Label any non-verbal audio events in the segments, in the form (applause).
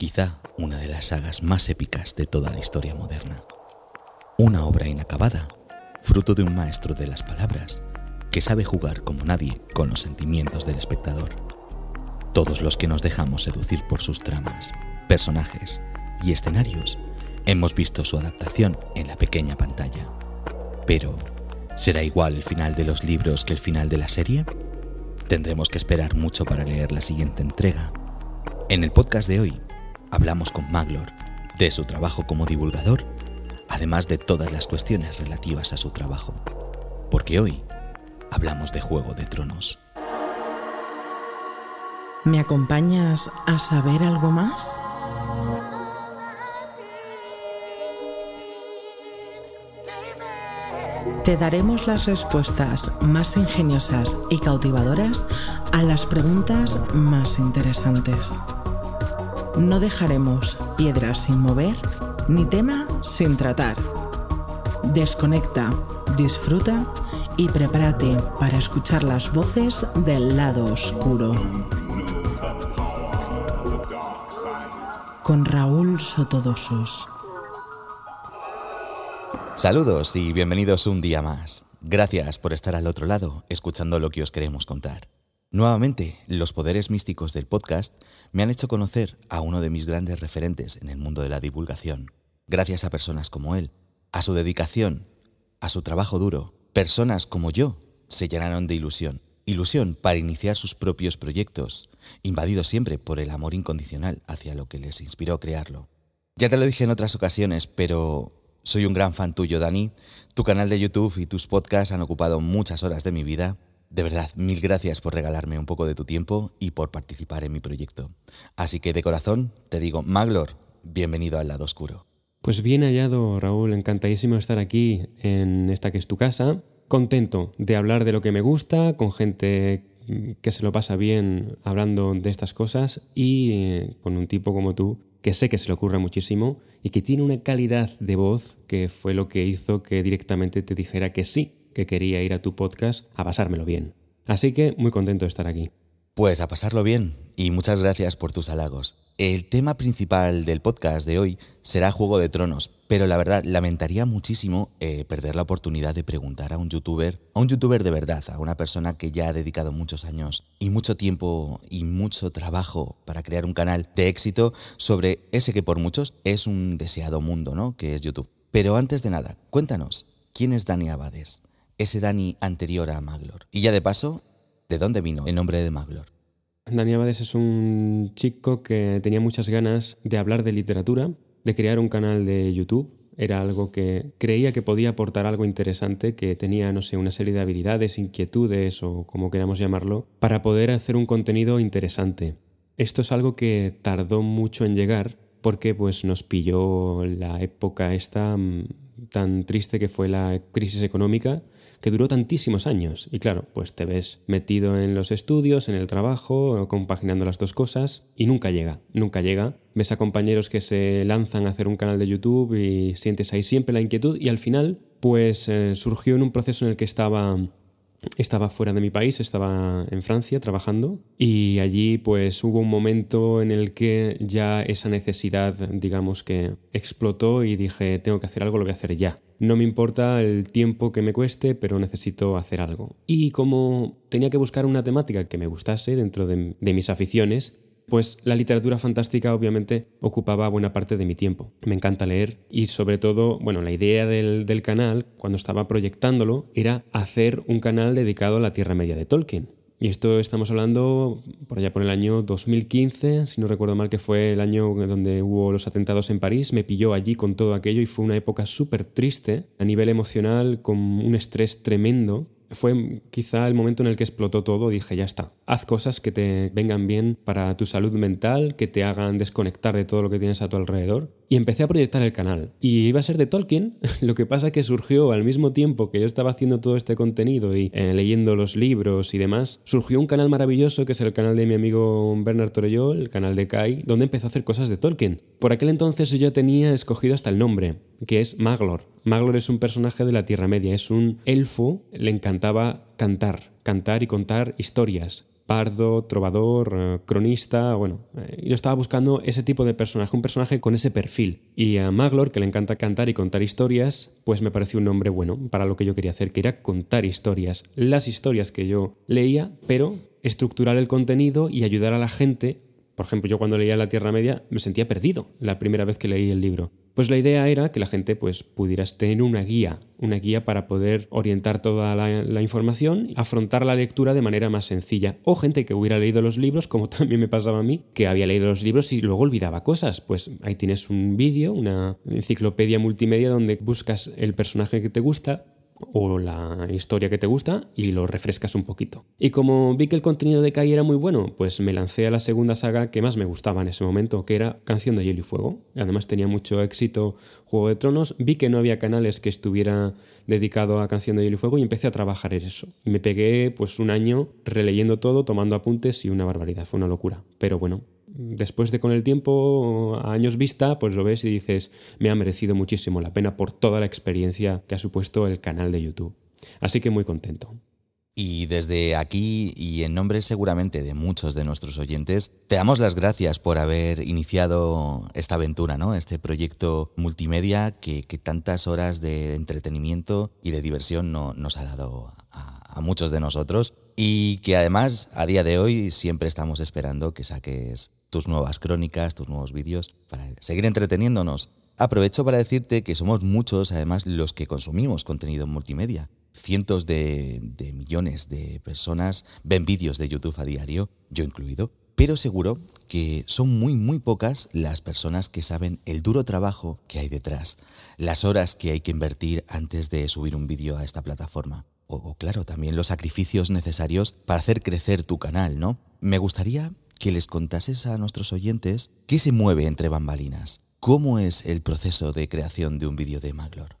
quizá una de las sagas más épicas de toda la historia moderna. Una obra inacabada, fruto de un maestro de las palabras, que sabe jugar como nadie con los sentimientos del espectador. Todos los que nos dejamos seducir por sus tramas, personajes y escenarios, hemos visto su adaptación en la pequeña pantalla. Pero, ¿será igual el final de los libros que el final de la serie? Tendremos que esperar mucho para leer la siguiente entrega. En el podcast de hoy hablamos con Maglor de su trabajo como divulgador, además de todas las cuestiones relativas a su trabajo. Porque hoy hablamos de Juego de Tronos. ¿Me acompañas a saber algo más? Te daremos las respuestas más ingeniosas y cautivadoras a las preguntas más interesantes. No dejaremos piedras sin mover ni tema sin tratar. Desconecta, disfruta y prepárate para escuchar las voces del lado oscuro. Con Raúl Sotodosos. Saludos y bienvenidos un día más. Gracias por estar al otro lado, escuchando lo que os queremos contar. Nuevamente, los poderes místicos del podcast me han hecho conocer a uno de mis grandes referentes en el mundo de la divulgación. Gracias a personas como él, a su dedicación, a su trabajo duro, personas como yo se llenaron de ilusión. Ilusión para iniciar sus propios proyectos, invadidos siempre por el amor incondicional hacia lo que les inspiró crearlo. Ya te lo dije en otras ocasiones, pero soy un gran fan tuyo, Dani. Tu canal de YouTube y tus podcasts han ocupado muchas horas de mi vida de verdad, mil gracias por regalarme un poco de tu tiempo y por participar en mi proyecto. Así que de corazón te digo, Maglor, bienvenido al lado oscuro. Pues bien hallado, Raúl, encantadísimo estar aquí en esta que es tu casa. Contento de hablar de lo que me gusta, con gente que se lo pasa bien hablando de estas cosas y eh, con un tipo como tú que sé que se le ocurre muchísimo y que tiene una calidad de voz que fue lo que hizo que directamente te dijera que sí que quería ir a tu podcast a pasármelo bien. Así que muy contento de estar aquí. Pues a pasarlo bien y muchas gracias por tus halagos. El tema principal del podcast de hoy será Juego de Tronos, pero la verdad lamentaría muchísimo eh, perder la oportunidad de preguntar a un youtuber, a un youtuber de verdad, a una persona que ya ha dedicado muchos años y mucho tiempo y mucho trabajo para crear un canal de éxito sobre ese que por muchos es un deseado mundo, ¿no? Que es YouTube. Pero antes de nada, cuéntanos, ¿quién es Dani Abades? Ese Dani anterior a Maglor. Y ya de paso, ¿de dónde vino el nombre de Maglor? Dani Abades es un chico que tenía muchas ganas de hablar de literatura, de crear un canal de YouTube. Era algo que creía que podía aportar algo interesante, que tenía, no sé, una serie de habilidades, inquietudes o como queramos llamarlo, para poder hacer un contenido interesante. Esto es algo que tardó mucho en llegar porque pues nos pilló la época esta mm, tan triste que fue la crisis económica que duró tantísimos años. Y claro, pues te ves metido en los estudios, en el trabajo, compaginando las dos cosas y nunca llega, nunca llega. Ves a compañeros que se lanzan a hacer un canal de YouTube y sientes ahí siempre la inquietud y al final pues eh, surgió en un proceso en el que estaba estaba fuera de mi país, estaba en Francia trabajando y allí pues hubo un momento en el que ya esa necesidad digamos que explotó y dije tengo que hacer algo, lo voy a hacer ya. No me importa el tiempo que me cueste, pero necesito hacer algo. Y como tenía que buscar una temática que me gustase dentro de, de mis aficiones, pues la literatura fantástica obviamente ocupaba buena parte de mi tiempo. Me encanta leer y sobre todo, bueno, la idea del, del, canal, cuando estaba proyectándolo, era hacer un canal dedicado a la Tierra Media de Tolkien. Y esto estamos hablando por allá por el año 2015, si no recuerdo mal que fue el año donde hubo los atentados en París, me pilló allí con todo aquello y fue una época súper triste a nivel emocional, con un estrés tremendo fue quizá el momento en el que explotó todo. Dije, ya está, haz cosas que te vengan bien para tu salud mental, que te hagan desconectar de todo lo que tienes a tu alrededor. Y empecé a proyectar el canal. Y iba a ser de Tolkien, (laughs) lo que pasa que surgió al mismo tiempo que yo estaba haciendo todo este contenido y eh, leyendo los libros y demás, surgió un canal maravilloso que es el canal de mi amigo Bernard Torelló, el canal de Kai, donde empezó a hacer cosas de Tolkien. Por aquel entonces yo tenía escogido hasta el nombre, que es Maglor. Maglor es un personaje de la Tierra Media, es un elfo, le encantaba cantar, cantar y contar historias bardo, trovador, eh, cronista, bueno, eh, yo estaba buscando ese tipo de personaje, un personaje con ese perfil. Y a Maglor, que le encanta cantar y contar historias, pues me pareció un nombre bueno para lo que yo quería hacer, que era contar historias, las historias que yo leía, pero estructurar el contenido y ayudar a la gente por ejemplo, yo cuando leía La Tierra Media me sentía perdido la primera vez que leí el libro. Pues la idea era que la gente pues, pudiera tener una guía, una guía para poder orientar toda la, la, información, afrontar la lectura de manera más sencilla. O gente que hubiera leído los libros, como (laughs) también me pasaba a mí, que había leído los libros y luego olvidaba cosas. Pues ahí tienes un vídeo, una enciclopedia multimedia donde buscas el personaje que te gusta, o la historia que te gusta y lo refrescas un poquito. Y como vi que el contenido de Kai era muy bueno, pues me lancé a la segunda saga que más me gustaba en ese momento, que era Canción de Hielo y Fuego. Además tenía mucho éxito Juego de Tronos, vi que no había canales que estuviera dedicado a Canción de Hielo y Fuego y empecé a trabajar en eso. Y me pegué pues un año releyendo todo, tomando apuntes y una barbaridad, fue una locura. Pero bueno, después de con el tiempo, a años vista, pues lo ves y dices, me ha merecido muchísimo la pena por toda la experiencia que ha supuesto el canal de YouTube. Así que muy contento. Y desde aquí, y en nombre seguramente de muchos de nuestros oyentes, te damos las gracias por haber iniciado esta aventura, ¿no? Este proyecto multimedia que, tantas horas de entretenimiento y de diversión nos ha dado a muchos de nosotros. Y que además, a día de hoy, siempre estamos esperando que saques tus nuevas crónicas, tus nuevos vídeos, para seguir entreteniéndonos. Aprovecho para decirte que somos muchos, además, los que consumimos contenido multimedia. Cientos de, de millones de personas ven vídeos de YouTube a diario, yo incluido, pero seguro que son muy, muy pocas las personas que saben el duro trabajo que hay detrás, las horas que hay que invertir antes de subir un vídeo a esta plataforma. O, claro, también los sacrificios necesarios para hacer crecer tu canal, ¿no? Me gustaría que les contases a nuestros oyentes qué se mueve entre bambalinas. ¿Cómo es el proceso de creación de un vídeo de Maglor?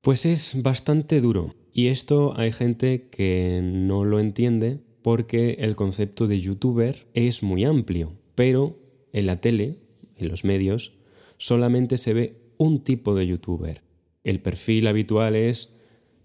Pues es bastante duro. Y esto hay gente que no lo entiende porque el concepto de youtuber es muy amplio. Pero en la tele, en los medios, solamente se ve un tipo de youtuber. El perfil habitual es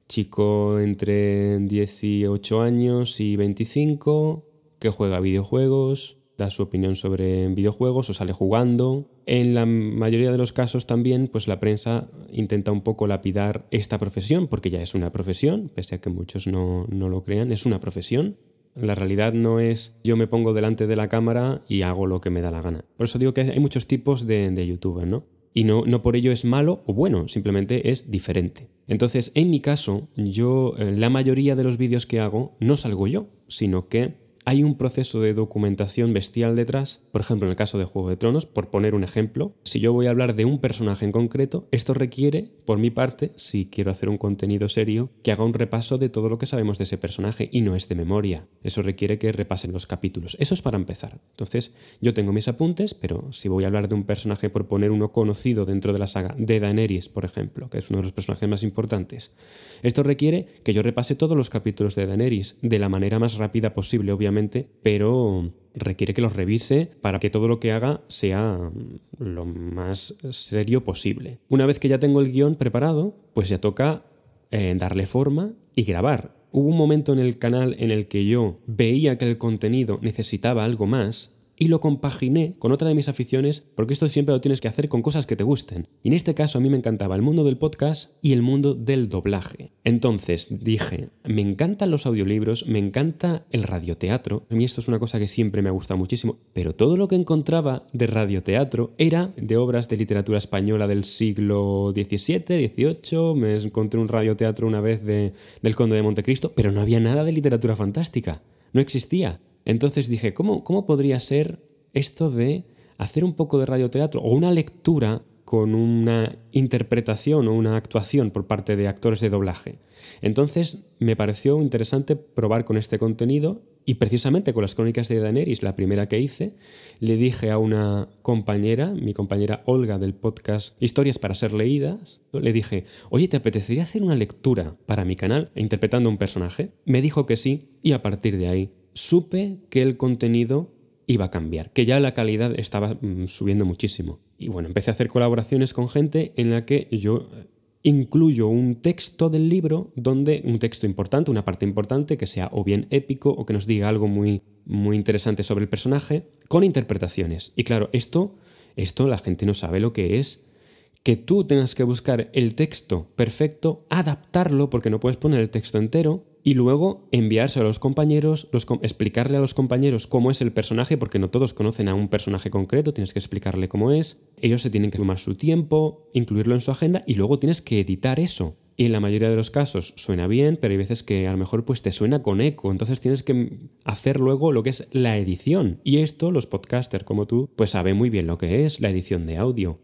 chico entre 18 años y 25 que juega videojuegos, da su opinión sobre videojuegos o sale jugando. En la mayoría de los casos también, pues la prensa intenta un poco lapidar esta profesión, porque ya es una profesión, pese a que muchos no, no lo crean, es una profesión. La realidad no es yo me pongo delante de la cámara y hago lo que me da la gana. Por eso digo que hay muchos tipos de, de youtubers, ¿no? Y no, no por ello es malo o bueno, simplemente es diferente. Entonces, en mi caso, yo, eh, la mayoría de los vídeos que hago no salgo yo, sino que hay un proceso de documentación bestial detrás, por ejemplo en el caso de Juego de Tronos, por poner un ejemplo, si yo voy a hablar de un personaje en concreto, esto requiere, por mi parte, si quiero hacer un contenido serio, que haga un repaso de todo lo que sabemos de ese personaje y no es de memoria. Eso requiere que repasen los capítulos. Eso es para empezar. Entonces, yo tengo mis apuntes, pero si voy a hablar de un personaje, por poner uno conocido dentro de la saga, de Daenerys, por ejemplo, que es uno de los personajes más importantes, esto requiere que yo repase todos los capítulos de Daenerys de la manera más rápida posible, obviamente pero requiere que los revise para que todo lo que haga sea lo más serio posible. Una vez que ya tengo el guion preparado, pues ya toca eh, darle forma y grabar. Hubo un momento en el canal en el que yo veía que el contenido necesitaba algo más y lo compaginé con otra de mis aficiones, porque esto siempre lo tienes que hacer con cosas que te gusten. Y en este caso a mí me encantaba el mundo del podcast y el mundo del doblaje. Entonces dije, me encantan los audiolibros, me encanta el radioteatro. A mí esto es una cosa que siempre me ha gustado muchísimo, pero todo lo que encontraba de radioteatro era de obras de literatura española del siglo XVII, XVIII. Me encontré un radioteatro una vez de, del Conde de Montecristo, pero no había nada de literatura fantástica. No existía. Entonces dije, ¿cómo, ¿cómo podría ser esto de hacer un poco de radioteatro o una lectura con una interpretación o una actuación por parte de actores de doblaje? Entonces me pareció interesante probar con este contenido y precisamente con las crónicas de Daenerys, la primera que hice, le dije a una compañera, mi compañera Olga del podcast Historias para ser leídas, le dije, oye, ¿te apetecería hacer una lectura para mi canal interpretando un personaje? Me dijo que sí y a partir de ahí supe que el contenido iba a cambiar, que ya la calidad estaba mm, subiendo muchísimo. Y bueno, empecé a hacer colaboraciones con gente en la que yo incluyo un texto del libro donde un texto importante, una parte importante que sea o bien épico o que nos diga algo muy muy interesante sobre el personaje con interpretaciones. Y claro, esto esto la gente no sabe lo que es que tú tengas que buscar el texto perfecto, adaptarlo porque no puedes poner el texto entero y luego enviárselo a los compañeros, explicarle a los compañeros cómo es el personaje, porque no todos conocen a un personaje concreto, tienes que explicarle cómo es, ellos se tienen que tomar su tiempo, incluirlo en su agenda y luego tienes que editar eso. Y en la mayoría de los casos suena bien, pero hay veces que a lo mejor pues te suena con eco, entonces tienes que hacer luego lo que es la edición. Y esto los podcasters como tú pues saben muy bien lo que es la edición de audio.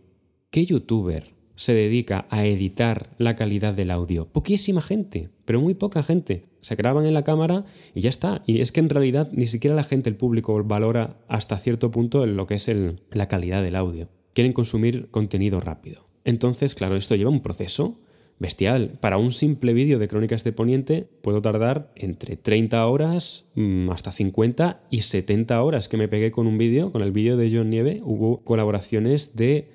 ¿Qué youtuber se dedica a editar la calidad del audio? Poquísima gente, pero muy poca gente. Se graban en la cámara y ya está. Y es que en realidad ni siquiera la gente, el público, valora hasta cierto punto lo que es la calidad del audio. Quieren consumir contenido rápido. Entonces, claro, esto lleva un proceso bestial. Para un simple vídeo de Crónicas de Poniente puedo tardar entre 30 horas mm, hasta 50 y 70 horas que me pegué con un vídeo, con el vídeo de John Nieve. Hubo colaboraciones de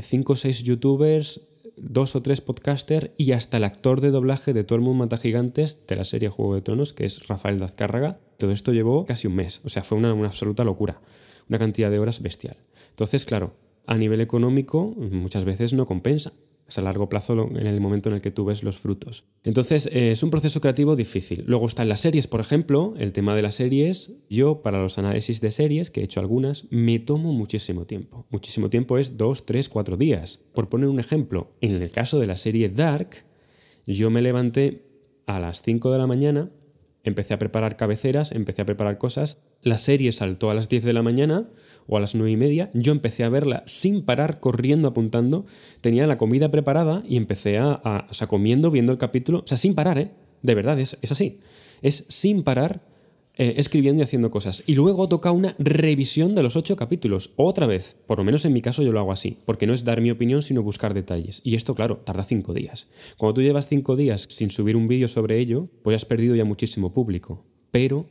5 eh, o 6 youtubers, dos o tres podcasters y hasta el actor de doblaje de Todo el mundo mata gigantes de la serie Juego de Tronos, que es Rafael Dazcárraga. Todo esto llevó casi un mes, o sea, fue una, una absoluta locura, una cantidad de horas bestial. Entonces, claro, a nivel económico muchas veces no compensa a largo plazo en el momento en el que tú ves los frutos. Entonces, eh, es un proceso creativo difícil. Luego están las series, por ejemplo, el tema de las series. Yo, para los análisis de series, que he hecho algunas, me tomo muchísimo tiempo. Muchísimo tiempo es dos, tres, cuatro días. Por poner un ejemplo, en el caso de la serie Dark, yo me levanté a las 5 de la mañana, empecé a preparar cabeceras, empecé a preparar cosas. La serie saltó a las 10 de la mañana o a las nueve y media, yo empecé a verla sin parar, corriendo, apuntando. Tenía la comida preparada y empecé a, o sea, comiendo, viendo el capítulo, o sea, sin parar, ¿eh? De verdad, es, es así. Es sin parar eh, escribiendo y haciendo cosas. Y luego toca una revisión de los ocho capítulos, otra vez. Por lo menos en mi caso yo lo hago así, porque no es dar mi opinión, sino buscar detalles. Y esto, claro, tarda cinco días. Cuando tú llevas cinco días sin subir un vídeo sobre ello, pues has perdido ya muchísimo público. Pero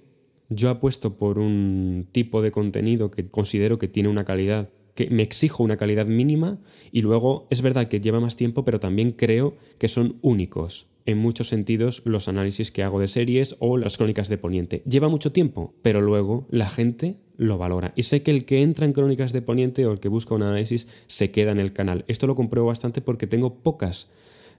yo apuesto por un tipo de contenido que considero que tiene una calidad, que me exijo una calidad mínima y luego es verdad que lleva más tiempo, pero también creo que son únicos en muchos sentidos los análisis que hago de series o las crónicas de Poniente. Lleva mucho tiempo, pero luego la gente lo valora. Y sé que el que entra en crónicas de Poniente o el que busca un análisis se queda en el canal. Esto lo compruebo bastante porque tengo pocas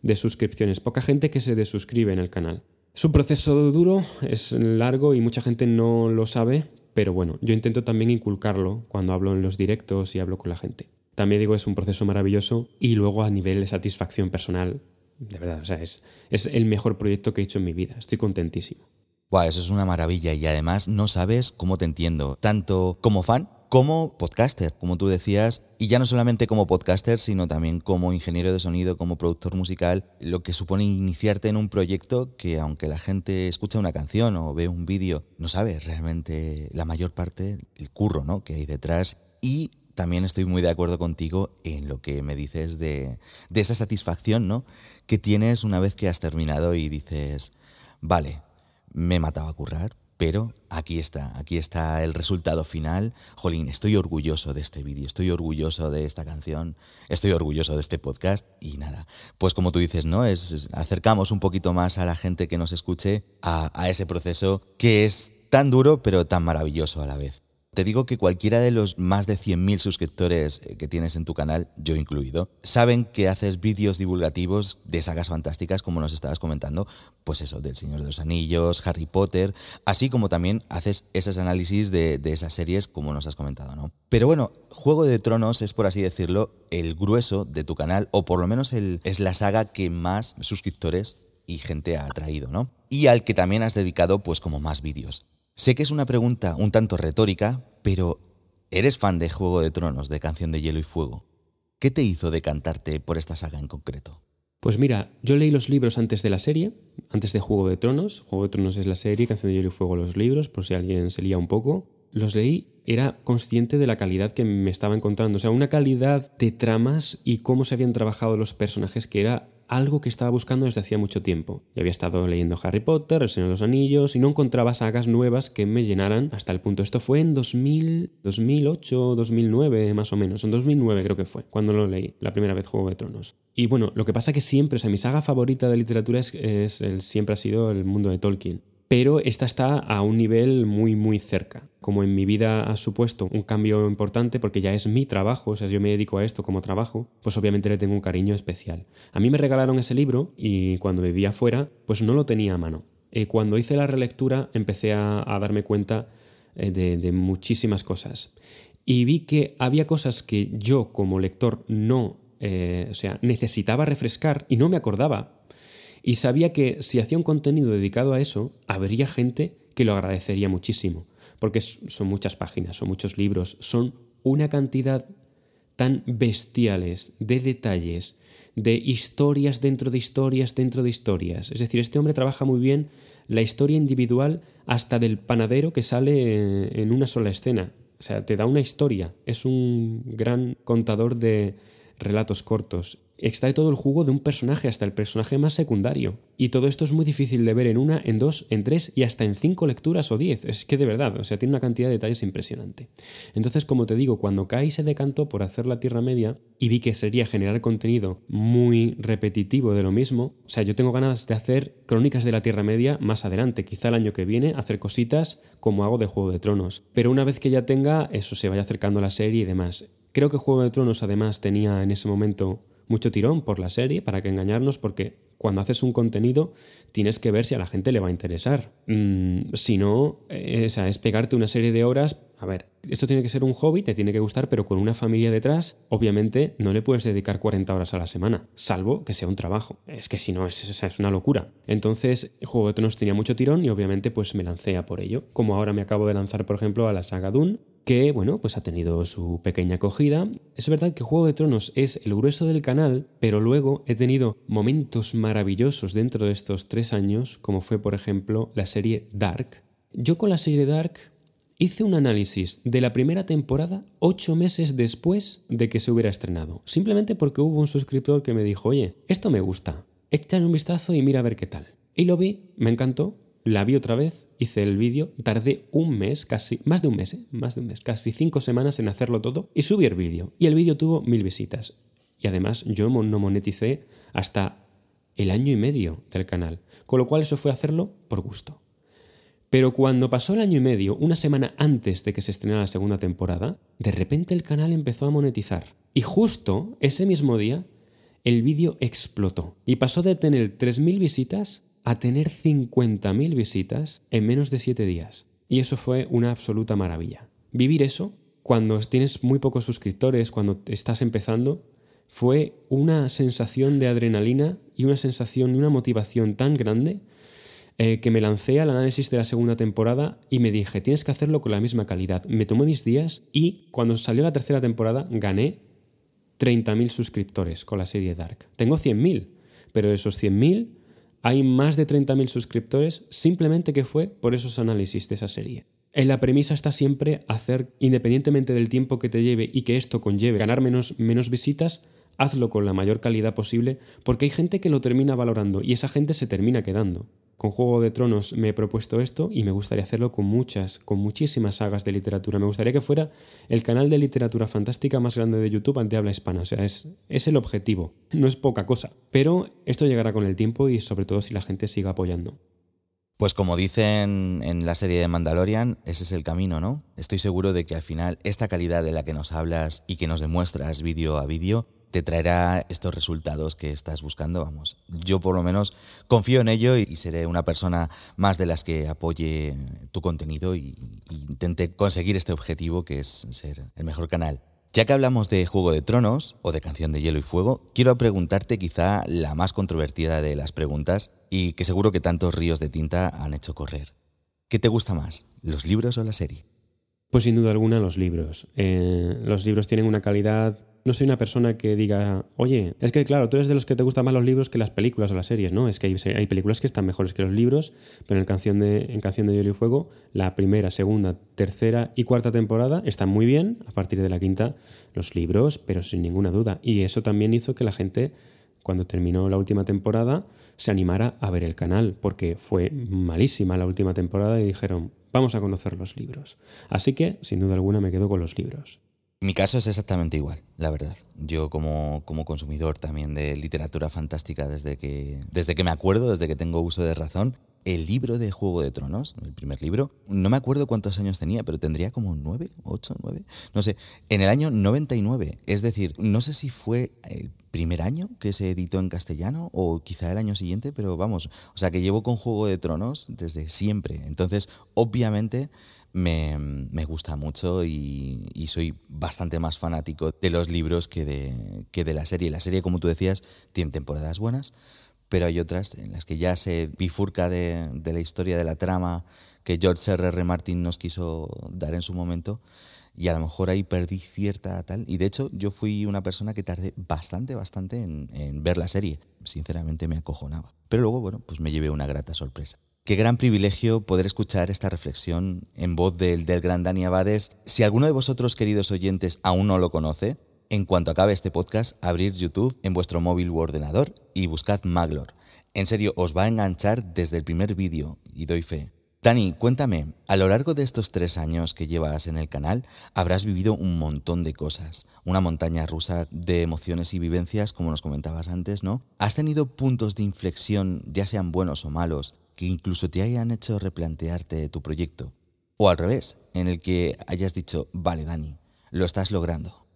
de suscripciones, poca gente que se desuscribe en el canal. Es un proceso duro, es largo y mucha gente no lo sabe, pero bueno, yo intento también inculcarlo cuando hablo en los directos y hablo con la gente. También digo, es un proceso maravilloso y luego a nivel de satisfacción personal, de verdad, o sea, es, es el mejor proyecto que he hecho en mi vida, estoy contentísimo. Wow, eso es una maravilla y además no sabes cómo te entiendo, tanto como fan como podcaster, como tú decías, y ya no solamente como podcaster, sino también como ingeniero de sonido, como productor musical, lo que supone iniciarte en un proyecto que aunque la gente escucha una canción o ve un vídeo, no sabe realmente la mayor parte el curro ¿no? que hay detrás y también estoy muy de acuerdo contigo en lo que me dices de, esa satisfacción ¿no? que tienes una vez que has terminado y dices, vale, me he matado a currar, pero aquí está, aquí está el resultado final. Jolín, estoy orgulloso de este vídeo, estoy orgulloso de esta canción, estoy orgulloso de este podcast y nada. Pues como tú dices, ¿no? Es acercamos un poquito más a la gente que nos escuche a, a ese proceso que es tan duro pero tan maravilloso a la vez. Te digo que cualquiera de los más de 100.000 suscriptores eh, que tienes en tu canal, yo incluido, saben que haces vídeos divulgativos de sagas fantásticas, como nos estabas comentando, pues eso, del Señor de los Anillos, Harry Potter, así como también haces esos análisis de, esas series, como nos has comentado, ¿no? Pero bueno, Juego de Tronos es, por así decirlo, el grueso de tu canal, o por lo menos es la saga que más suscriptores y gente ha atraído, ¿no? Y al que también has dedicado, pues, como más vídeos. Sé que es una pregunta un tanto retórica, pero ¿eres fan de Juego de Tronos, de Canción de Hielo y Fuego? ¿Qué te hizo decantarte por esta saga en concreto? Pues mira, yo leí los libros antes de la serie, antes de Juego de Tronos. Juego de Tronos es la serie, Canción de Hielo y Fuego los libros, por si alguien se lía un poco. Los leí, era consciente de la calidad que me estaba encontrando. O sea, una calidad de tramas y cómo se habían trabajado los personajes que era algo que estaba buscando desde hacía mucho tiempo. Ya había estado leyendo Harry Potter, El Señor de los Anillos, y no encontraba sagas nuevas que me llenaran hasta el punto. Esto fue en 2000, 2008, 2009 más o menos. En 2009 creo que fue, cuando lo leí, la primera vez Juego de Tronos. Y bueno, lo que pasa que siempre, o sea, mi saga favorita de literatura es siempre ha sido el mundo de Tolkien pero esta está a un nivel muy muy cerca. Como en mi vida ha supuesto un cambio importante porque ya es mi trabajo, o sea, yo me dedico a esto como trabajo, pues obviamente le tengo un cariño especial. A mí me regalaron ese libro y cuando vivía afuera, pues no lo tenía a mano. Y cuando hice la relectura empecé a, darme cuenta eh, de, muchísimas cosas. Y vi que había cosas que yo como lector no, eh, o sea, necesitaba refrescar y no me acordaba y sabía que si hacía un contenido dedicado a eso, habría gente que lo agradecería muchísimo, porque son muchas páginas, son muchos libros, son una cantidad tan bestiales de detalles, de historias dentro de historias dentro de historias. Es decir, este hombre trabaja muy bien la historia individual hasta del panadero que sale en una sola escena. O sea, te da una historia. Es un gran contador de relatos cortos extrae todo el jugo de un personaje hasta el personaje más secundario. Y todo esto es muy difícil de ver en una, en dos, en tres y hasta en cinco lecturas o diez. Es que de verdad, o sea, tiene una cantidad de detalles impresionante. Entonces, como te digo, cuando Kai se decantó por hacer la Tierra Media y vi que sería generar contenido muy repetitivo de lo mismo, o sea, yo tengo ganas de hacer crónicas de la Tierra Media más adelante, quizá el año que viene, hacer cositas como hago de Juego de Tronos. Pero una vez que ya tenga, eso se vaya acercando a la serie y demás. Creo que Juego de Tronos además tenía en ese momento mucho tirón por la serie, para que engañarnos, porque cuando haces un contenido tienes que ver si a la gente le va a interesar. Mm, si no, eh, es pegarte una serie de horas. A ver, esto tiene que ser un hobby, te tiene que gustar, pero con una familia detrás, obviamente no le puedes dedicar 40 horas a la semana, salvo que sea un trabajo. Es que si no, es, es una locura. Entonces, Juego de Tronos tenía mucho tirón y obviamente pues me lancé a por ello. Como ahora me acabo de lanzar, por ejemplo, a la saga Dune, que bueno, pues ha tenido su pequeña acogida. Es verdad que Juego de Tronos es el grueso del canal, pero luego he tenido momentos maravillosos dentro de estos tres años, como fue por ejemplo la serie Dark. Yo con la serie Dark hice un análisis de la primera temporada ocho meses después de que se hubiera estrenado, simplemente porque hubo un suscriptor que me dijo, oye, esto me gusta, échale un vistazo y mira a ver qué tal. Y lo vi, me encantó, la vi otra vez, hice el vídeo, tardé un mes, casi, más de un mes, ¿eh? más de un mes, casi cinco semanas en hacerlo todo y subí el vídeo. Y el vídeo tuvo mil visitas. Y además yo no moneticé hasta el año y medio del canal, con lo cual eso fue hacerlo por gusto. Pero cuando pasó el año y medio, una semana antes de que se estrenara la segunda temporada, de repente el canal empezó a monetizar. Y justo ese mismo día, el vídeo explotó y pasó de tener 3.000 visitas a tener 50.000 visitas en menos de 7 días. Y eso fue una absoluta maravilla. Vivir eso, cuando tienes muy pocos suscriptores, cuando estás empezando, fue una sensación de adrenalina y una sensación y una motivación tan grande eh, que me lancé al análisis de la segunda temporada y me dije, tienes que hacerlo con la misma calidad. Me tomé mis días y cuando salió la tercera temporada gané 30.000 suscriptores con la serie Dark. Tengo 100.000, pero de esos 100.000 hay más de 30.000 suscriptores simplemente que fue por esos análisis de esa serie. En la premisa está siempre hacer, independientemente del tiempo que te lleve y que esto conlleve ganar menos, menos visitas, hazlo con la mayor calidad posible porque hay gente que lo termina valorando y esa gente se termina quedando. Con Juego de Tronos me he propuesto esto y me gustaría hacerlo con muchas, con muchísimas sagas de literatura. Me gustaría que fuera el canal de literatura fantástica más grande de YouTube ante habla hispana. O sea, es, es el objetivo. No es poca cosa. Pero esto llegará con el tiempo y sobre todo si la gente siga apoyando. Pues como dicen en la serie de Mandalorian, ese es el camino, ¿no? Estoy seguro de que al final esta calidad de la que nos hablas y que nos demuestras vídeo a vídeo te traerá estos resultados que estás buscando. Vamos, yo por lo menos confío en ello y seré una persona más de las que apoye tu contenido y, intente conseguir este objetivo que es ser el mejor canal. Ya que hablamos de Juego de Tronos o de Canción de Hielo y Fuego, quiero preguntarte quizá la más controvertida de las preguntas y que seguro que tantos ríos de tinta han hecho correr. ¿Qué te gusta más, los libros o la serie? Pues sin duda alguna los libros. Eh, los libros tienen una calidad no soy una persona que diga, oye, es que claro, tú eres de los que te gustan más los libros que las películas o las series, ¿no? Es que hay, películas que están mejores que los libros, pero en Canción de, en Canción de Hielo y Fuego, la primera, segunda, tercera y cuarta temporada están muy bien, a partir de la quinta, los libros, pero sin ninguna duda. Y eso también hizo que la gente cuando terminó la última temporada, se animara a ver el canal, porque fue malísima la última temporada y dijeron, vamos a conocer los libros. Así que, sin duda alguna, me quedo con los libros. Mi caso es exactamente igual, la verdad. Yo como, como consumidor también de literatura fantástica desde que, desde que me acuerdo, desde que tengo uso de razón, el libro de Juego de Tronos, el primer libro, no me acuerdo cuántos años tenía, pero tendría como nueve, ocho, nueve, no sé, en el año 99. Es decir, no sé si fue el primer año que se editó en castellano o quizá el año siguiente, pero vamos, o sea que llevo con Juego de Tronos desde siempre. Entonces, obviamente... Me, gusta mucho y, soy bastante más fanático de los libros que de, que de la serie. La serie, como tú decías, tiene temporadas buenas, pero hay otras en las que ya se bifurca de, la historia de la trama que George R. R. Martin nos quiso dar en su momento y a lo mejor ahí perdí cierta tal. Y de hecho yo fui una persona que tardé bastante, bastante en, ver la serie. Sinceramente me acojonaba. Pero luego, bueno, pues me llevé una grata sorpresa. Qué gran privilegio poder escuchar esta reflexión en voz del, del gran Dani Abades. Si alguno de vosotros, queridos oyentes, aún no lo conoce, en cuanto acabe este podcast, abrir YouTube en vuestro móvil u ordenador y buscad Maglor. En serio, os va a enganchar desde el primer vídeo y doy fe. Dani, cuéntame, a lo largo de estos tres años que llevas en el canal, habrás vivido un montón de cosas, una montaña rusa de emociones y vivencias, como nos comentabas antes, ¿no? ¿Has tenido puntos de inflexión, ya sean buenos o malos, que incluso te hayan hecho replantearte tu proyecto? O al revés, en el que hayas dicho, vale, Dani, lo estás logrando.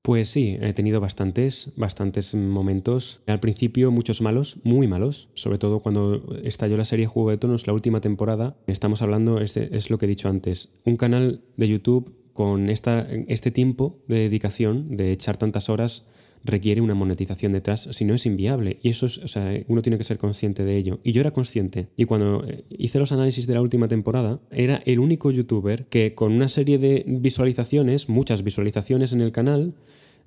Pues sí, he tenido bastantes, bastantes momentos. Al principio muchos malos, muy malos, sobre todo cuando estalló la serie Juego de Tonos, la última temporada. Estamos hablando, es, es lo que he dicho antes, un canal de YouTube con esta, este tiempo de dedicación, de echar tantas horas, requiere una monetización detrás, si no es inviable. Y eso es, o sea, uno tiene que ser consciente de ello. Y yo era consciente. Y cuando eh, hice los análisis de la última temporada, era el único youtuber que con una serie de visualizaciones, muchas visualizaciones en el canal,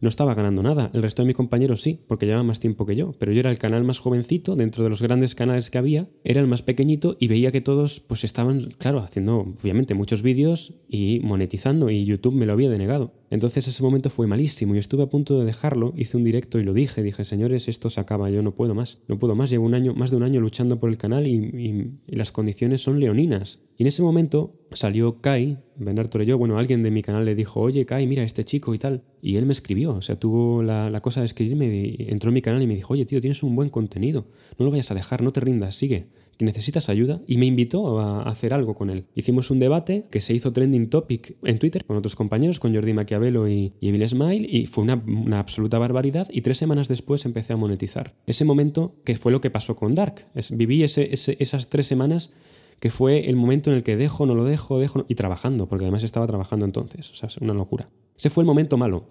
no estaba ganando nada. El resto de mis compañeros sí, porque llevaban más tiempo que yo. Pero yo era el canal más jovencito dentro de los grandes canales que había, era el más pequeñito y veía que todos pues estaban, claro, haciendo obviamente muchos vídeos y monetizando y YouTube me lo había denegado. Entonces ese momento fue malísimo. Y estuve a punto de dejarlo, hice un directo y lo dije, dije, señores, esto se acaba, yo no puedo más, no puedo más, llevo un año, más de un año luchando por el canal y, las condiciones son leoninas. Y en ese momento salió Kai, Bernard Torello, bueno, alguien de mi canal le dijo, oye Kai, mira, este chico y tal, y él me escribió, o sea, tuvo la, la cosa de escribirme, y entró en mi canal y me dijo, oye tío, tienes un buen contenido, no lo vayas a dejar, no te rindas, sigue necesitas ayuda y me invitó a hacer algo con él. Hicimos un debate que se hizo trending topic en Twitter con otros compañeros, con Jordi Maquiavelo y, y Evil Smile y fue una, absoluta barbaridad y tres semanas después empecé a monetizar. Ese momento que fue lo que pasó con Dark. Es, viví esas tres semanas que fue el momento en el que dejo, no lo dejo, dejo y trabajando, porque además estaba trabajando entonces, o sea, es una locura. Ese fue el momento malo.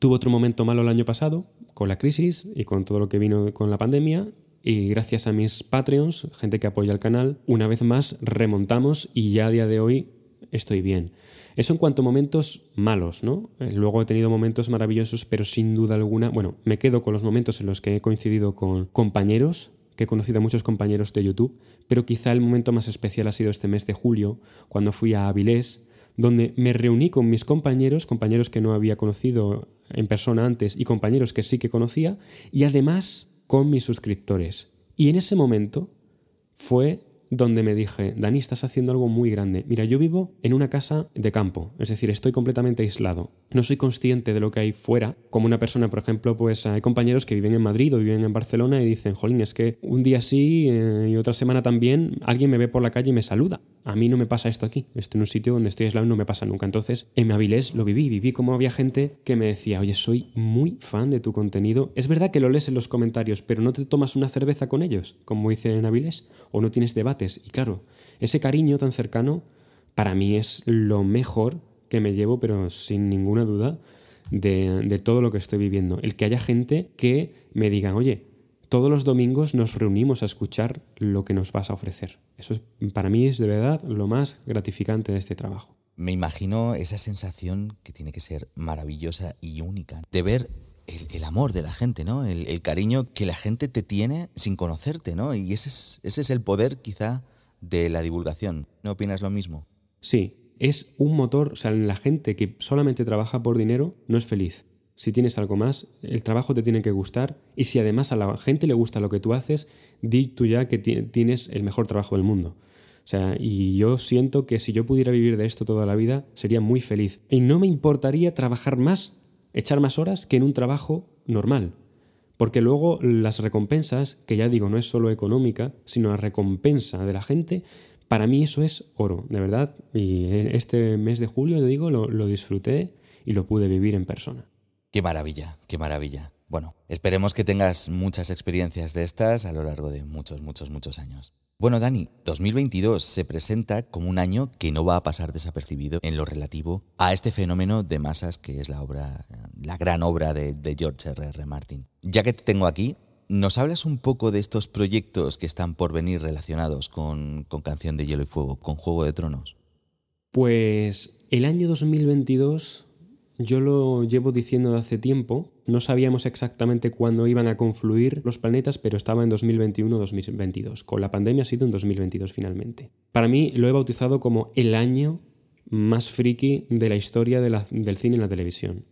Tuvo otro momento malo el año pasado, con la crisis y con todo lo que vino con la pandemia, y gracias a mis Patreons, gente que apoya el canal, una vez más remontamos y ya a día de hoy estoy bien. Eso en cuanto a momentos malos, ¿no? Eh, luego he tenido momentos maravillosos, pero sin duda alguna, bueno, me quedo con los momentos en los que he coincidido con compañeros, que he conocido a muchos compañeros de YouTube, pero quizá el momento más especial ha sido este mes de julio, cuando fui a Avilés, donde me reuní con mis compañeros, compañeros que no había conocido en persona antes y compañeros que sí que conocía, y además con mis suscriptores. Y en ese momento fue donde me dije, Dani, estás haciendo algo muy grande. Mira, yo vivo en una casa de campo, es decir, estoy completamente aislado. No soy consciente de lo que hay fuera. Como una persona, por ejemplo, pues hay compañeros que viven en Madrid o viven en Barcelona y dicen, jolín, es que un día sí eh, y otra semana también alguien me ve por la calle y me saluda. A mí no me pasa esto aquí. Estoy en un sitio donde estoy aislado y no me pasa nunca. Entonces, en Avilés lo viví. Viví como había gente que me decía, oye, soy muy fan de tu contenido. Es verdad que lo lees en los comentarios, pero no te tomas una cerveza con ellos, como dice en Avilés, o no tienes Y claro, ese cariño tan cercano para mí es lo mejor que me llevo, pero sin ninguna duda, de, de todo lo que estoy viviendo. El que haya gente que me diga, oye, todos los domingos nos reunimos a escuchar lo que nos vas a ofrecer. Eso es, para mí es de verdad lo más gratificante de este trabajo. Me imagino esa sensación que tiene que ser maravillosa y única de ver el, amor de la gente, ¿no? El, cariño que la gente te tiene sin conocerte, ¿no? Y ese es, ese es el poder quizá de la divulgación. ¿No opinas lo mismo? Sí, es un motor, o sea, la gente que solamente trabaja por dinero no es feliz. si tienes algo más, el trabajo te tiene que gustar y si además a la gente le gusta lo que tú haces, di tú ya que tienes el mejor trabajo del mundo. O sea, y yo siento que si yo pudiera vivir de esto toda la vida, sería muy feliz. Y no me importaría trabajar más, echar más horas que en un trabajo normal. Porque luego las recompensas, que ya digo, no es solo económica, sino la recompensa de la gente, para mí eso es oro, de verdad. Y este mes de julio, te digo, lo, lo disfruté y lo pude vivir en persona. Qué maravilla, qué maravilla. Bueno, esperemos que tengas muchas experiencias de estas a lo largo de muchos, muchos, muchos años. Bueno, Dani, 2022 se presenta como un año que no va a pasar desapercibido en lo relativo a este fenómeno de masas que es la obra, la gran obra de, George R. R. Martin. Ya que te tengo aquí, ¿nos hablas un poco de estos proyectos que están por venir relacionados con, con Canción de Hielo y Fuego, con Juego de Tronos? Pues el año 2022 yo lo llevo diciendo de hace tiempo. No sabíamos exactamente cuándo iban a confluir los planetas, pero estaba en 2021-2022. Con la pandemia ha sido en 2022 finalmente. Para mí lo he bautizado como el año más friki de la historia del cine y la televisión.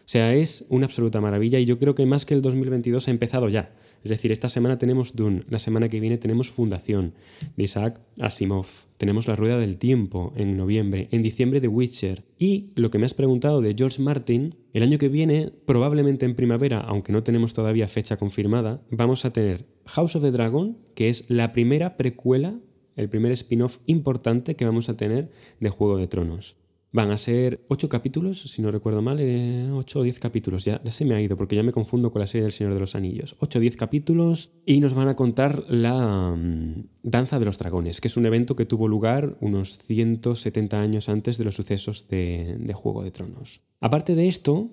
O sea, es una absoluta maravilla y yo creo que más que el 2022 ha empezado ya. Es decir, esta semana tenemos Dune, la semana que viene tenemos Fundación de Isaac Asimov, tenemos La Rueda del Tiempo en noviembre, en diciembre The Witcher y lo que me has preguntado de George Martin, el año que viene, probablemente en primavera, aunque no tenemos todavía fecha confirmada, vamos a tener House of the Dragon, que es la primera precuela, el primer spin-off importante que vamos a tener de Juego de Tronos. Van a ser ocho capítulos, si no recuerdo mal, eh, ocho o diez capítulos. Ya, se me ha ido porque ya me confundo con la serie del Señor de los Anillos. Ocho o diez capítulos y nos van a contar la mm, Danza de los Dragones, que es un evento que tuvo lugar unos 170 años antes de los sucesos de, Juego de Tronos. Aparte de esto,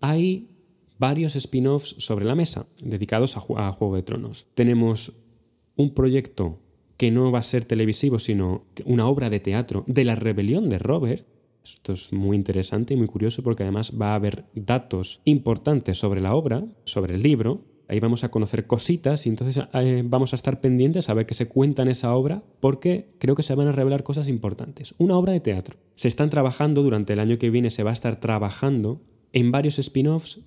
hay varios spin-offs sobre la mesa dedicados a, a Juego de Tronos. Tenemos un proyecto que no va a ser televisivo, sino una obra de teatro de la rebelión de Robert, esto es muy interesante y muy curioso porque además va a haber datos importantes sobre la obra, sobre el libro. Ahí vamos a conocer cositas y entonces eh, vamos a estar pendientes a ver qué se cuenta en esa obra porque creo que se van a revelar cosas importantes. Una obra de teatro. Se están trabajando durante el año que viene, se va a estar trabajando en varios spin-offs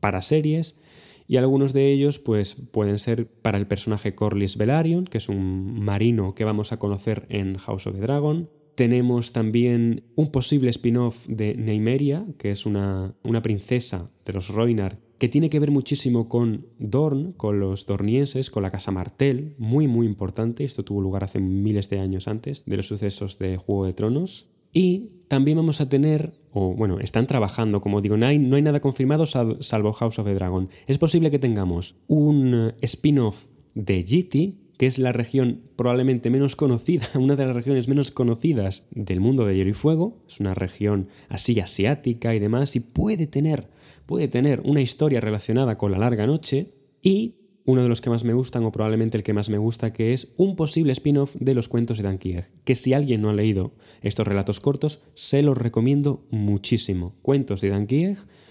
para series y algunos de ellos pues pueden ser para el personaje Corlys Velaryon, que es un marino que vamos a conocer en House of the Dragon, tenemos también un posible spin-off de Neymeria, que es una, una princesa de los Roinar, que tiene que ver muchísimo con Dorn, con los dornienses, con la Casa Martel, muy muy importante, esto tuvo lugar hace miles de años antes de los sucesos de Juego de Tronos. Y también vamos a tener, o bueno, están trabajando, como digo, no hay, no hay nada confirmado salvo House of the Dragon. Es posible que tengamos un spin-off de GT, que es la región probablemente menos conocida, (laughs) una de las regiones menos conocidas del mundo de hielo y fuego. Es una región así asiática y demás, y puede tener, puede tener una historia relacionada con la larga noche. Y uno de los que más me gustan, o probablemente el que más me gusta, que es un posible spin-off de los cuentos de Dan que si alguien no ha leído estos relatos cortos, se los recomiendo muchísimo. Cuentos de Dan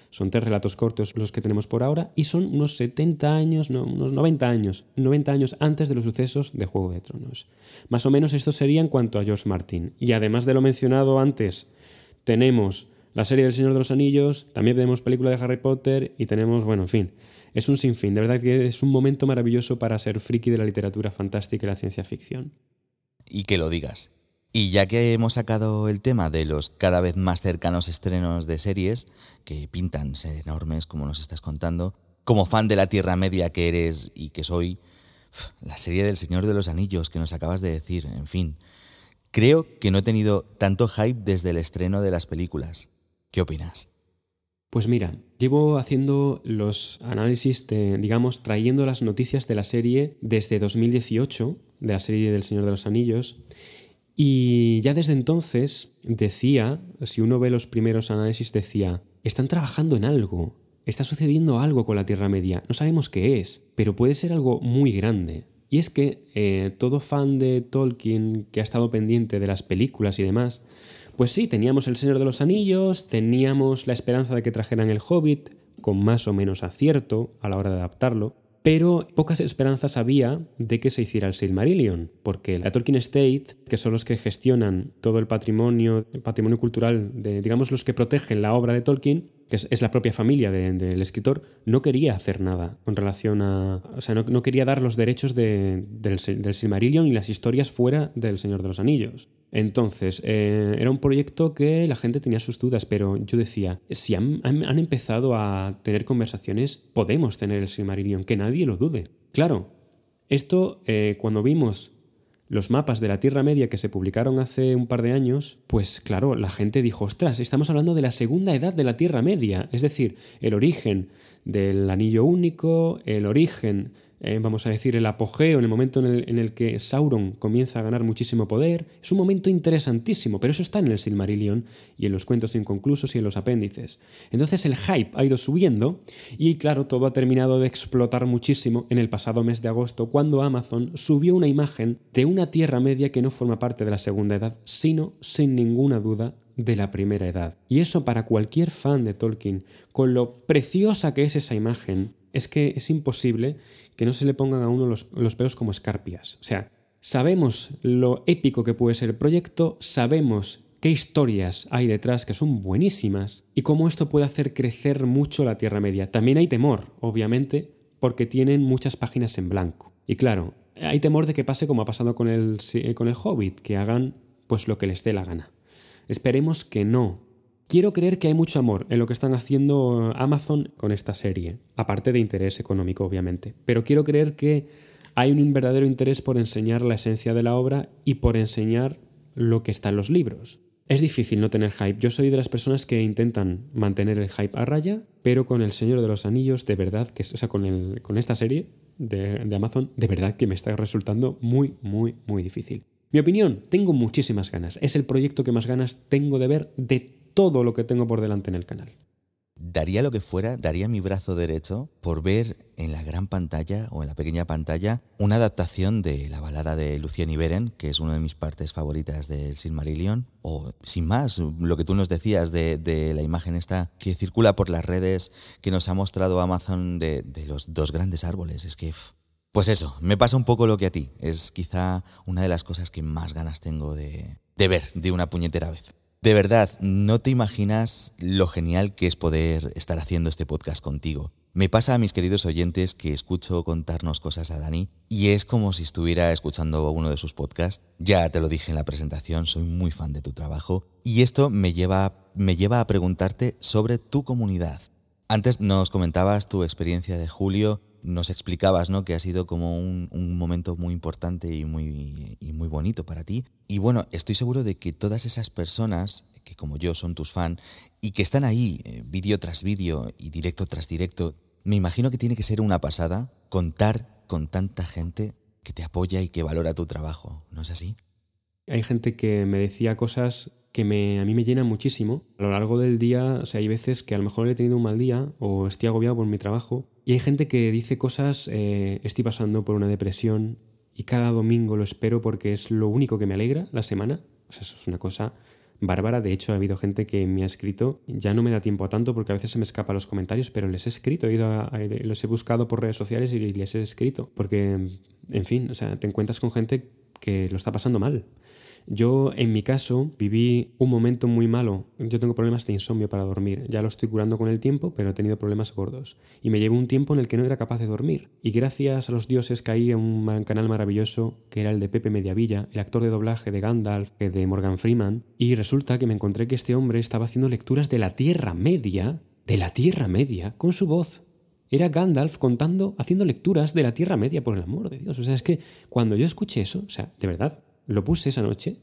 son tres relatos cortos los que tenemos por ahora y son unos 70 años, no, unos 90 años, 90 años antes de los sucesos de Juego de Tronos. Más o menos esto sería en cuanto a George Martin. Y además de lo mencionado antes, tenemos la serie del Señor de los Anillos, también tenemos película de Harry Potter y tenemos, bueno, en fin, es un sinfín. De verdad que es un momento maravilloso para ser friki de la literatura fantástica y la ciencia ficción. Y que lo digas. Y ya que hemos sacado el tema de los cada vez más cercanos estrenos de series, que pintan ser enormes, como nos estás contando, como fan de la Tierra Media que eres y que soy, la serie del Señor de los Anillos que nos acabas de decir, en fin, creo que no he tenido tanto hype desde el estreno de las películas. ¿Qué opinas? Pues mira, llevo haciendo los análisis de, digamos, trayendo las noticias de la serie desde 2018, de la serie del Señor de los Anillos, y ya desde entonces decía, si uno ve los primeros análisis, decía, están trabajando en algo, está sucediendo algo con la Tierra Media, no sabemos qué es, pero puede ser algo muy grande. Y es que eh, todo fan de Tolkien que ha estado pendiente de las películas y demás, pues sí, teníamos El Señor de los Anillos, teníamos la esperanza de que trajeran El Hobbit, con más o menos acierto a la hora de adaptarlo, pero pocas esperanzas había de que se hiciera el Silmarillion, porque la Tolkien State, que son los que gestionan todo el patrimonio, el patrimonio cultural, de, digamos los que protegen la obra de Tolkien, que es, la propia familia del escritor, no quería hacer nada con relación a... O sea, no, quería dar los derechos del, del Silmarillion y las historias fuera del Señor de los Anillos. Entonces, eh, era un proyecto que la gente tenía sus dudas, pero yo decía, si han, empezado a tener conversaciones, podemos tener el Silmarillion, que nadie lo dude. Claro, esto eh, cuando vimos los mapas de la Tierra Media que se publicaron hace un par de años, pues claro, la gente dijo, ostras, estamos hablando de la segunda edad de la Tierra Media, es decir, el origen del anillo único, el origen eh, vamos a decir, el apogeo, en el momento en el, que Sauron comienza a ganar muchísimo poder. Es un momento interesantísimo, pero eso está en el Silmarillion y en los cuentos inconclusos y en los apéndices. Entonces el hype ha ido subiendo y claro, todo ha terminado de explotar muchísimo en el pasado mes de agosto, cuando Amazon subió una imagen de una Tierra Media que no forma parte de la Segunda Edad, sino, sin ninguna duda, de la primera edad. Y eso para cualquier fan de Tolkien, con lo preciosa que es esa imagen, es que es imposible que no se le pongan a uno los, los pelos como escarpias. O sea, sabemos lo épico que puede ser el proyecto, sabemos qué historias hay detrás que son buenísimas y cómo esto puede hacer crecer mucho la Tierra Media. También hay temor, obviamente, porque tienen muchas páginas en blanco. Y claro, hay temor de que pase como ha pasado con el, con el Hobbit, que hagan pues lo que les dé la gana. Esperemos que no, Quiero creer que hay mucho amor en lo que están haciendo Amazon con esta serie, aparte de interés económico, obviamente. Pero quiero creer que hay un verdadero interés por enseñar la esencia de la obra y por enseñar lo que está en los libros. Es difícil no tener hype. Yo soy de las personas que intentan mantener el hype a raya, pero con El Señor de los Anillos, de verdad, que, o sea, con esta serie de, de Amazon, de verdad que me está resultando muy, muy, muy difícil. Mi opinión, tengo muchísimas ganas. Es el proyecto que más ganas tengo de ver de todo lo que tengo por delante en el canal. Daría lo que fuera, daría mi brazo derecho por ver en la gran pantalla o en la pequeña pantalla una adaptación de la balada de Lucien Iberen, que es una de mis partes favoritas del Silmarillion, o sin más, lo que tú nos decías de, la imagen esta que circula por las redes, que nos ha mostrado Amazon de, los dos grandes árboles. Es que, pues eso, me pasa un poco lo que a ti. Es quizá una de las cosas que más ganas tengo de, de ver de una puñetera vez. De verdad, no te imaginas lo genial que es poder estar haciendo este podcast contigo. Me pasa a mis queridos oyentes que escucho contarnos cosas a Dani y es como si estuviera escuchando uno de sus podcasts. Ya te lo dije en la presentación, soy muy fan de tu trabajo y esto me lleva, me lleva a preguntarte sobre tu comunidad. Antes nos comentabas tu experiencia de Julio nos explicabas ¿no? que ha sido como un, momento muy importante y muy, y muy bonito para ti. Y bueno, estoy seguro de que todas esas personas que como yo son tus fans y que están ahí eh, vídeo tras vídeo y directo tras directo, me imagino que tiene que ser una pasada contar con tanta gente que te apoya y que valora tu trabajo, ¿no es así? Hay gente que me decía cosas que me, a mí me llenan muchísimo. A lo largo del día, o sea, hay veces que a lo mejor he tenido un mal día o estoy agobiado por mi trabajo y hay gente que dice cosas, eh, estoy pasando por una depresión y cada domingo lo espero porque es lo único que me alegra la semana. O sea, eso es una cosa bárbara. De hecho, ha habido gente que me ha escrito, ya no me da tiempo a tanto porque a veces se me escapa los comentarios, pero les he escrito, he ido los he buscado por redes sociales y les he escrito. Porque, en fin, o sea, te encuentras con gente que lo está pasando mal. Yo, en mi caso, viví un momento muy malo. Yo tengo problemas de insomnio para dormir. Ya lo estoy curando con el tiempo, pero he tenido problemas gordos. Y me llevó un tiempo en el que no era capaz de dormir. Y gracias a los dioses caí en un canal maravilloso que era el de Pepe Mediavilla, el actor de doblaje de Gandalf, de Morgan Freeman. Y resulta que me encontré que este hombre estaba haciendo lecturas de la Tierra Media, de la Tierra Media, con su voz era Gandalf contando, haciendo lecturas de la Tierra Media, por el amor de Dios. O sea, es que cuando yo escuché eso, o sea, de verdad, lo puse esa noche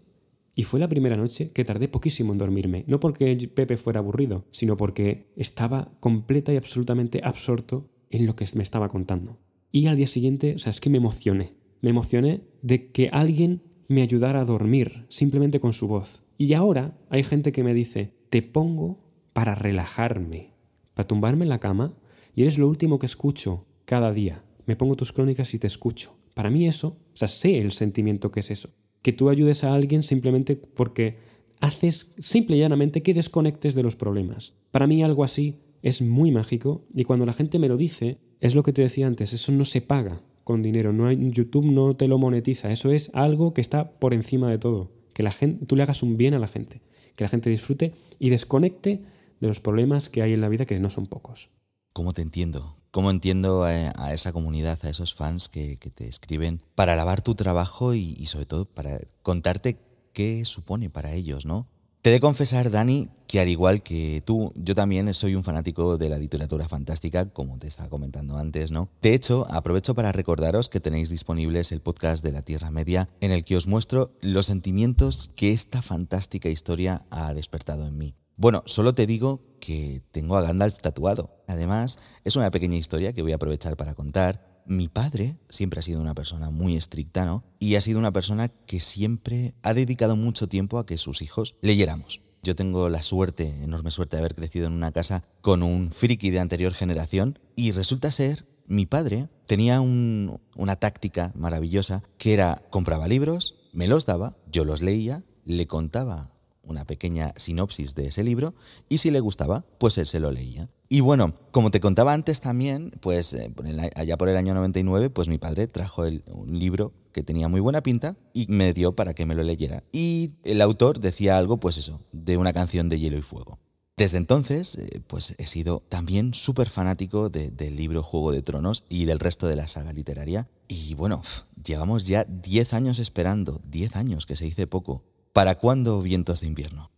y fue la primera noche que tardé poquísimo en dormirme, no porque Pepe fuera aburrido, sino porque estaba completa y absolutamente absorto en lo que me estaba contando. Y al día siguiente, o sea, es que me emocioné. Me emocioné de que alguien me ayudara a dormir simplemente con su voz. Y ahora hay gente que me dice, te pongo para relajarme, para tumbarme en la cama, y eres lo último que escucho cada día. Me pongo tus crónicas y te escucho. Para mí eso, o sea, sé el sentimiento que es eso que tú ayudes a alguien simplemente porque haces simple y llanamente que desconectes de los problemas. Para mí algo así es muy mágico y cuando la gente me lo dice, Es lo que te decía antes, eso no se paga con dinero, no hay, YouTube no te lo monetiza, eso es algo que está por encima de todo, que la gente, tú le hagas un bien a la gente, que la gente disfrute y desconecte de los problemas que hay en la vida que no son pocos. ¿Cómo te entiendo? ¿Cómo entiendo a, esa comunidad, a esos fans que, te escriben para alabar tu trabajo y, sobre todo para contarte qué supone para ellos, ¿no? Te de confesar, Dani, que al igual que tú, yo también soy un fanático de la literatura fantástica, como te estaba comentando antes, ¿no? De hecho, aprovecho para recordaros que tenéis disponibles el podcast de la Tierra Media, en el que os muestro los sentimientos que esta fantástica historia ha despertado en mí. Bueno, solo te digo que tengo a Gandalf tatuado. Además, es una pequeña historia que voy a aprovechar para contar mi padre siempre ha sido una persona muy estricta, ¿no? Y ha sido una persona que siempre ha dedicado mucho tiempo a que sus hijos leyéramos. Yo tengo la suerte, enorme suerte de haber crecido en una casa con un friki de anterior generación y resulta ser, mi padre tenía una táctica maravillosa que era compraba libros, me los daba, yo los leía, le contaba una pequeña sinopsis de ese libro y si le gustaba, pues él se lo leía. Y bueno, como te contaba antes también, pues eh, allá por el año 99, pues mi padre trajo un libro que tenía muy buena pinta y me dio para que me lo leyera. Y el autor decía algo, pues eso, de una canción de Hielo y Fuego. Desde entonces, eh, pues he sido también súper fanático del libro Juego de Tronos y del resto de la saga literaria. Y bueno, llevamos ya 10 años esperando, 10 años, que se dice poco, ¿Para cuándo Vientos de invierno?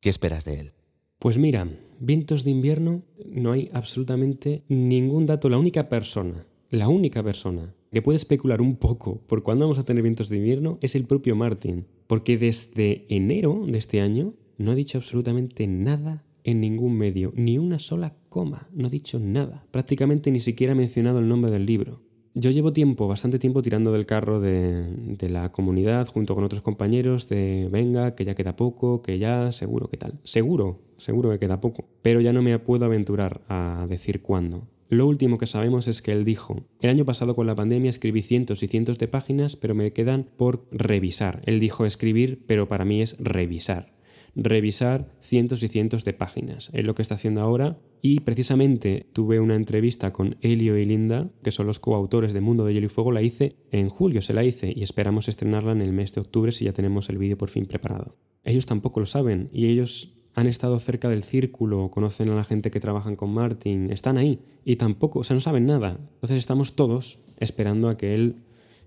¿Qué esperas de él? Pues mira, Vientos de invierno no hay absolutamente ningún dato. La única persona, la única persona que puede especular un poco por cuándo vamos a tener vientos de invierno es el propio Martin, porque desde enero de este año no ha dicho absolutamente nada en ningún medio, ni una sola coma, no ha dicho nada, prácticamente ni siquiera ha mencionado el nombre del libro. Yo llevo tiempo, bastante tiempo tirando del carro de, la comunidad junto con otros compañeros de venga, que ya queda poco, que ya seguro que tal. Seguro, seguro que queda poco. Pero ya no me puedo aventurar a decir cuándo. Lo último que sabemos es que él dijo, el año pasado con la pandemia escribí cientos y cientos de páginas, pero me quedan por revisar. Él dijo escribir, pero para mí es revisar revisar cientos y cientos de páginas. Es lo que está haciendo ahora y precisamente tuve una entrevista con Elio y Linda, que son los coautores de Mundo de Hielo y Fuego, la hice en julio, se la hice y esperamos estrenarla en el mes de octubre si ya tenemos el vídeo por fin preparado. Ellos tampoco lo saben y ellos han estado cerca del círculo, conocen a la gente que trabajan con Martin, están ahí y tampoco, o sea, no saben nada. Entonces estamos todos esperando a que él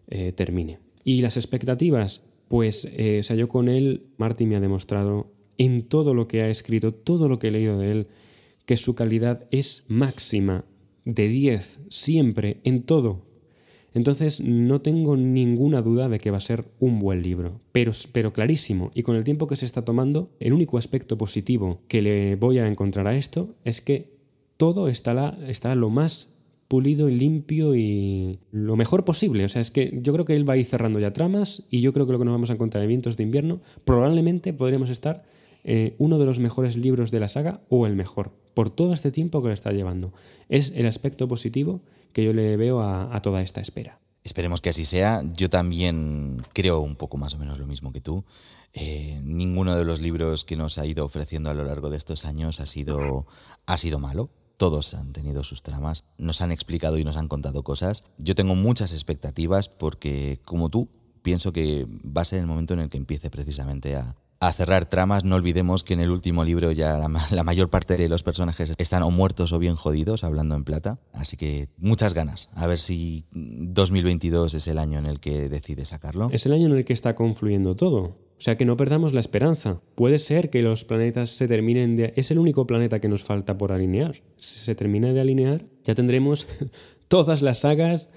eh, termine. Y las expectativas, pues, eh, o sea, yo con él, Martin me ha demostrado en todo lo que ha escrito, todo lo que he leído de él, que su calidad es máxima, de 10, siempre, en todo. Entonces no tengo ninguna duda de que va a ser un buen libro, pero, pero clarísimo. Y con el tiempo que se está tomando, el único aspecto positivo que le voy a encontrar a esto es que todo está, está lo más pulido y limpio y lo mejor posible. O sea, es que yo creo que él va a ir cerrando ya tramas y yo creo que lo que nos vamos a encontrar en Vientos de Invierno probablemente podríamos estar eh, uno de los mejores libros de la saga o el mejor, por todo este tiempo que le está llevando. Es el aspecto positivo que yo le veo a, toda esta espera. Esperemos que así sea. Yo también creo un poco más o menos lo mismo que tú. Eh, ninguno de los libros que nos ha ido ofreciendo a lo largo de estos años ha sido, ha sido malo todos han tenido sus tramas, nos han explicado y nos han contado cosas. Yo tengo muchas expectativas porque, como tú, pienso que va a ser el momento en el que empiece precisamente a, cerrar tramas. No olvidemos que en el último libro ya la, mayor parte de los personajes están o muertos o bien jodidos, hablando en plata. Así que muchas ganas. A ver si 2022 es el año en el que decide sacarlo. Es el año en el que está confluyendo todo. O sea que no perdamos la esperanza. Puede ser que los planetas se terminen de... Es el único planeta que nos falta por alinear. Si se termina de alinear, ya tendremos (laughs) todas las sagas,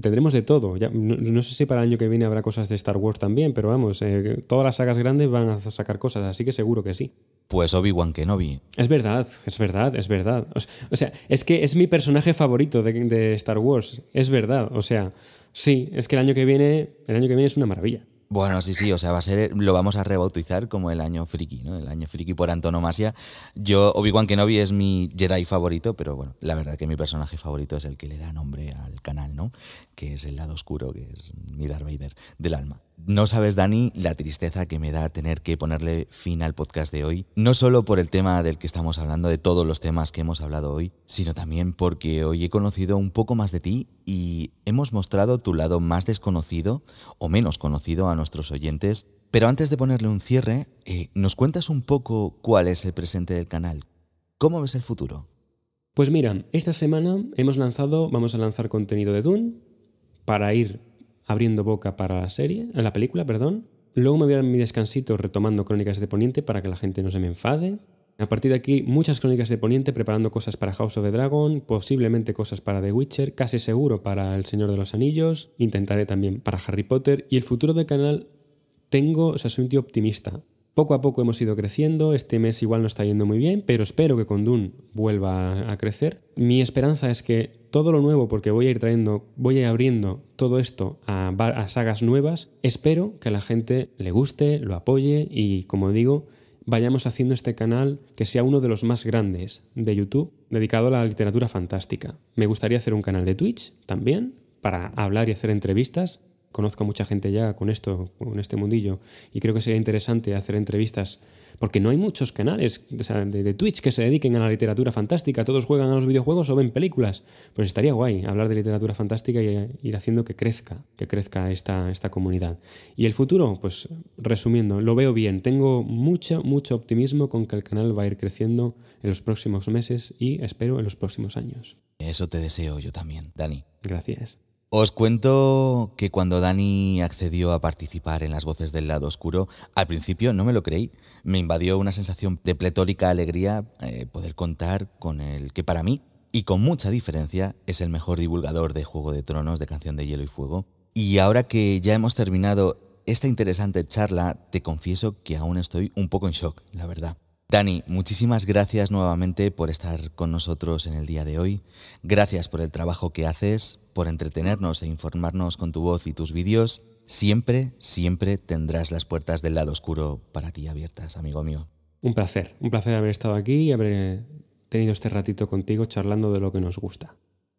tendremos de todo. Ya, no, sé si para el año que viene habrá cosas de Star Wars también, pero vamos, eh, todas las sagas grandes van a sacar cosas, así que seguro que sí. Pues Obi-Wan Kenobi. Es verdad, es verdad, es verdad. O, sea, es que es mi personaje favorito de, de Star Wars. Es verdad, o sea, sí, es que el año que viene, el año que viene es una maravilla. Bueno, sí, sí, o sea, va a ser, lo vamos a rebautizar como el año friki, ¿no? El año friki por antonomasia. Yo, Obi-Wan Kenobi es mi Jedi favorito, pero bueno, la verdad que mi personaje favorito es el que le da nombre al canal, ¿no? Que es el lado oscuro, que es mi Darth Vader del alma. No sabes, Dani, la tristeza que me da tener que ponerle fin al podcast de hoy, no solo por el tema del que estamos hablando, de todos los temas que hemos hablado hoy, sino también porque hoy he conocido un poco más de ti y hemos mostrado tu lado más desconocido o menos conocido a nuestros oyentes. Pero antes de ponerle un cierre, eh, ¿nos cuentas un poco cuál es el presente del canal? ¿Cómo ves el futuro? Pues mira, esta semana hemos lanzado, vamos a lanzar contenido de Dune para ir abriendo boca para la serie, en la película, perdón. Luego me voy a mi descansito retomando Crónicas de Poniente para que la gente no se me enfade. A partir de aquí, muchas crónicas de Poniente preparando cosas para House of the Dragon, posiblemente cosas para The Witcher, casi seguro para El Señor de los Anillos, intentaré también para Harry Potter y el futuro del canal tengo, o sea, soy un tío optimista. Poco a poco hemos ido creciendo, este mes igual no está yendo muy bien, pero espero que con Dune vuelva a crecer. Mi esperanza es que todo lo nuevo, porque voy a ir trayendo, voy a ir abriendo todo esto a, a sagas nuevas, espero que a la gente le guste, lo apoye y, como digo, vayamos haciendo este canal que sea uno de los más grandes de YouTube dedicado a la literatura fantástica. Me gustaría hacer un canal de Twitch también para hablar y hacer entrevistas conozco a mucha gente ya con esto, con este mundillo, y creo que sería interesante hacer entrevistas, porque no hay muchos canales de, Twitch que se dediquen a la literatura fantástica, todos juegan a los videojuegos o ven películas. Pues estaría guay hablar de literatura fantástica y ir haciendo que crezca, que crezca esta, esta comunidad. Y el futuro, pues resumiendo, lo veo bien, tengo mucho, mucho optimismo con que el canal va a ir creciendo en los próximos meses y espero en los próximos años. Eso te deseo yo también, Dani. Gracias. Os cuento que cuando Dani accedió a participar en las voces del lado oscuro, al principio no me lo creí. Me invadió una sensación de pletórica alegría eh, poder contar con el que para mí, y con mucha diferencia, es el mejor divulgador de Juego de Tronos, de Canción de Hielo y Fuego. Y ahora que ya hemos terminado esta interesante charla, te confieso que aún estoy un poco en shock, la verdad. Dani, muchísimas gracias nuevamente por estar con nosotros en el día de hoy. Gracias por el trabajo que haces, por entretenernos e informarnos con tu voz y tus vídeos. Siempre, siempre tendrás las puertas del lado oscuro para ti abiertas, amigo mío. Un placer, un placer haber estado aquí y haber tenido este ratito contigo charlando de lo que nos gusta.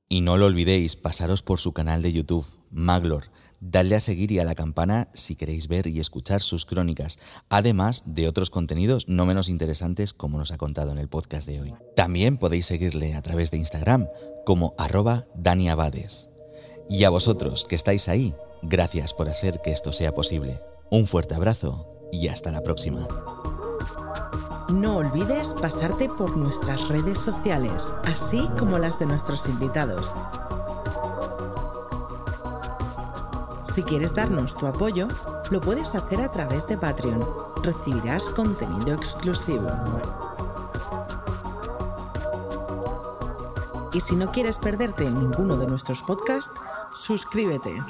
Y no lo olvidéis, pasaros por su canal de YouTube, Maglor Dadle a seguir y a la campana si queréis ver y escuchar sus crónicas, además de otros contenidos no menos interesantes como nos ha contado en el podcast de hoy. También podéis seguirle a través de Instagram como arroba Dani Abades. Y a vosotros que estáis ahí, gracias por hacer que esto sea posible. Un fuerte abrazo y hasta la próxima. No olvides pasarte por nuestras redes sociales, así como las de nuestros invitados. Si quieres darnos tu apoyo, lo puedes hacer a través de Patreon. Recibirás contenido exclusivo. Y si no quieres perderte ninguno de nuestros podcasts, suscríbete.